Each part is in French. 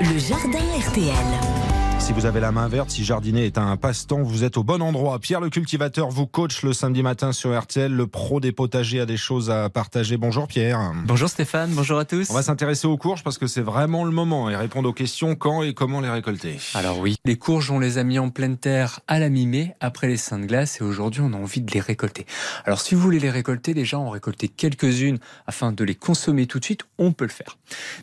Le jardin RTL. Si vous avez la main verte, si jardiner est un passe-temps, vous êtes au bon endroit. Pierre le cultivateur vous coach le samedi matin sur RTL. Le pro des potagers a des choses à partager. Bonjour Pierre. Bonjour Stéphane, bonjour à tous. On va s'intéresser aux courges parce que c'est vraiment le moment et répondre aux questions quand et comment les récolter. Alors oui, les courges, on les a mis en pleine terre à la mi-mai après les seins de glace et aujourd'hui on a envie de les récolter. Alors si vous voulez les récolter, déjà en récolter quelques-unes afin de les consommer tout de suite, on peut le faire.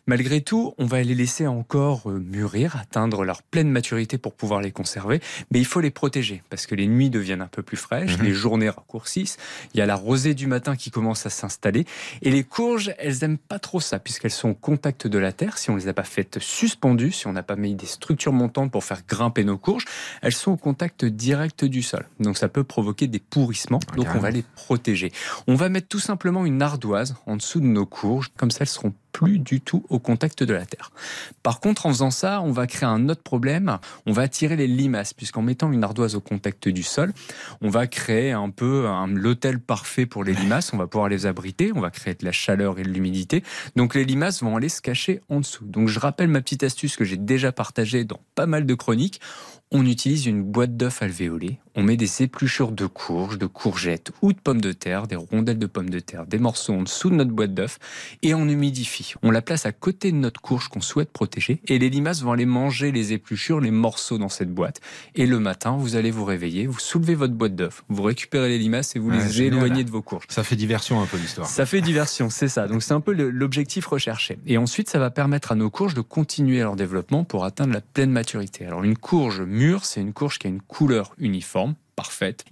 Malgré tout, on va les laisser encore euh, mûrir, atteindre leur pleine maturité pour pouvoir les conserver, mais il faut les protéger parce que les nuits deviennent un peu plus fraîches, mhm. les journées raccourcissent, il y a la rosée du matin qui commence à s'installer et les courges, elles aiment pas trop ça puisqu'elles sont au contact de la terre. Si on les a pas faites suspendues, si on n'a pas mis des structures montantes pour faire grimper nos courges, elles sont au contact direct du sol. Donc ça peut provoquer des pourrissements. Donc on va les protéger. On va mettre tout simplement une ardoise en dessous de nos courges, comme ça elles seront plus du tout au contact de la terre. Par contre, en faisant ça, on va créer un autre problème. On va attirer les limaces, puisqu'en mettant une ardoise au contact du sol, on va créer un peu l'hôtel parfait pour les limaces. On va pouvoir les abriter, on va créer de la chaleur et de l'humidité. Donc les limaces vont aller se cacher en dessous. Donc je rappelle ma petite astuce que j'ai déjà partagée dans pas mal de chroniques on utilise une boîte d'œufs alvéolée. On met des épluchures de courges, de courgettes ou de pommes de terre, des rondelles de pommes de terre, des morceaux en dessous de notre boîte d'œufs et on humidifie. On la place à côté de notre courge qu'on souhaite protéger et les limaces vont aller manger les épluchures, les morceaux dans cette boîte. Et le matin, vous allez vous réveiller, vous soulevez votre boîte d'œufs, vous récupérez les limaces et vous les éloignez de vos courges. Ça fait diversion un peu l'histoire. Ça fait diversion, c'est ça. Donc c'est un peu l'objectif recherché. Et ensuite, ça va permettre à nos courges de continuer leur développement pour atteindre la pleine maturité. Alors une courge mûre, c'est une courge qui a une couleur uniforme,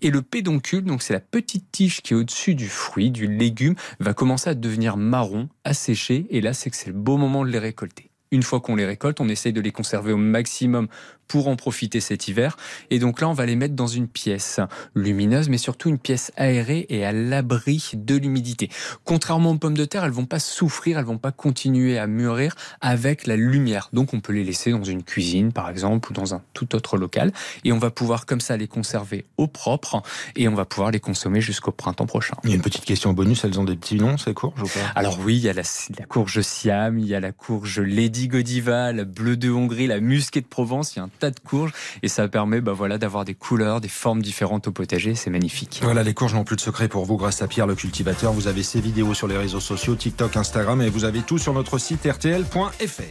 Et le pédoncule, donc c'est la petite tige qui est au-dessus du fruit, du légume, va commencer à devenir marron, à sécher. Et là, c'est que c'est le beau moment de les récolter. Une fois qu'on les récolte, on essaye de les conserver au maximum pour en profiter cet hiver. Et donc là, on va les mettre dans une pièce lumineuse, mais surtout une pièce aérée et à l'abri de l'humidité. Contrairement aux pommes de terre, elles vont pas souffrir, elles vont pas continuer à mûrir avec la lumière. Donc on peut les laisser dans une cuisine, par exemple, ou dans un tout autre local. Et on va pouvoir comme ça les conserver au propre et on va pouvoir les consommer jusqu'au printemps prochain. Il y a une petite question bonus, elles ont des petits noms, ces courges ou pas? Alors oui, il y a la, la, courge Siam, il y a la courge Lady Godiva, la bleue de Hongrie, la musquée de Provence, il y a un tas de courges et ça permet bah voilà, d'avoir des couleurs, des formes différentes au potager. C'est magnifique. Voilà, les courges n'ont plus de secret pour vous grâce à Pierre le cultivateur. Vous avez ses vidéos sur les réseaux sociaux, TikTok, Instagram et vous avez tout sur notre site rtl.fr.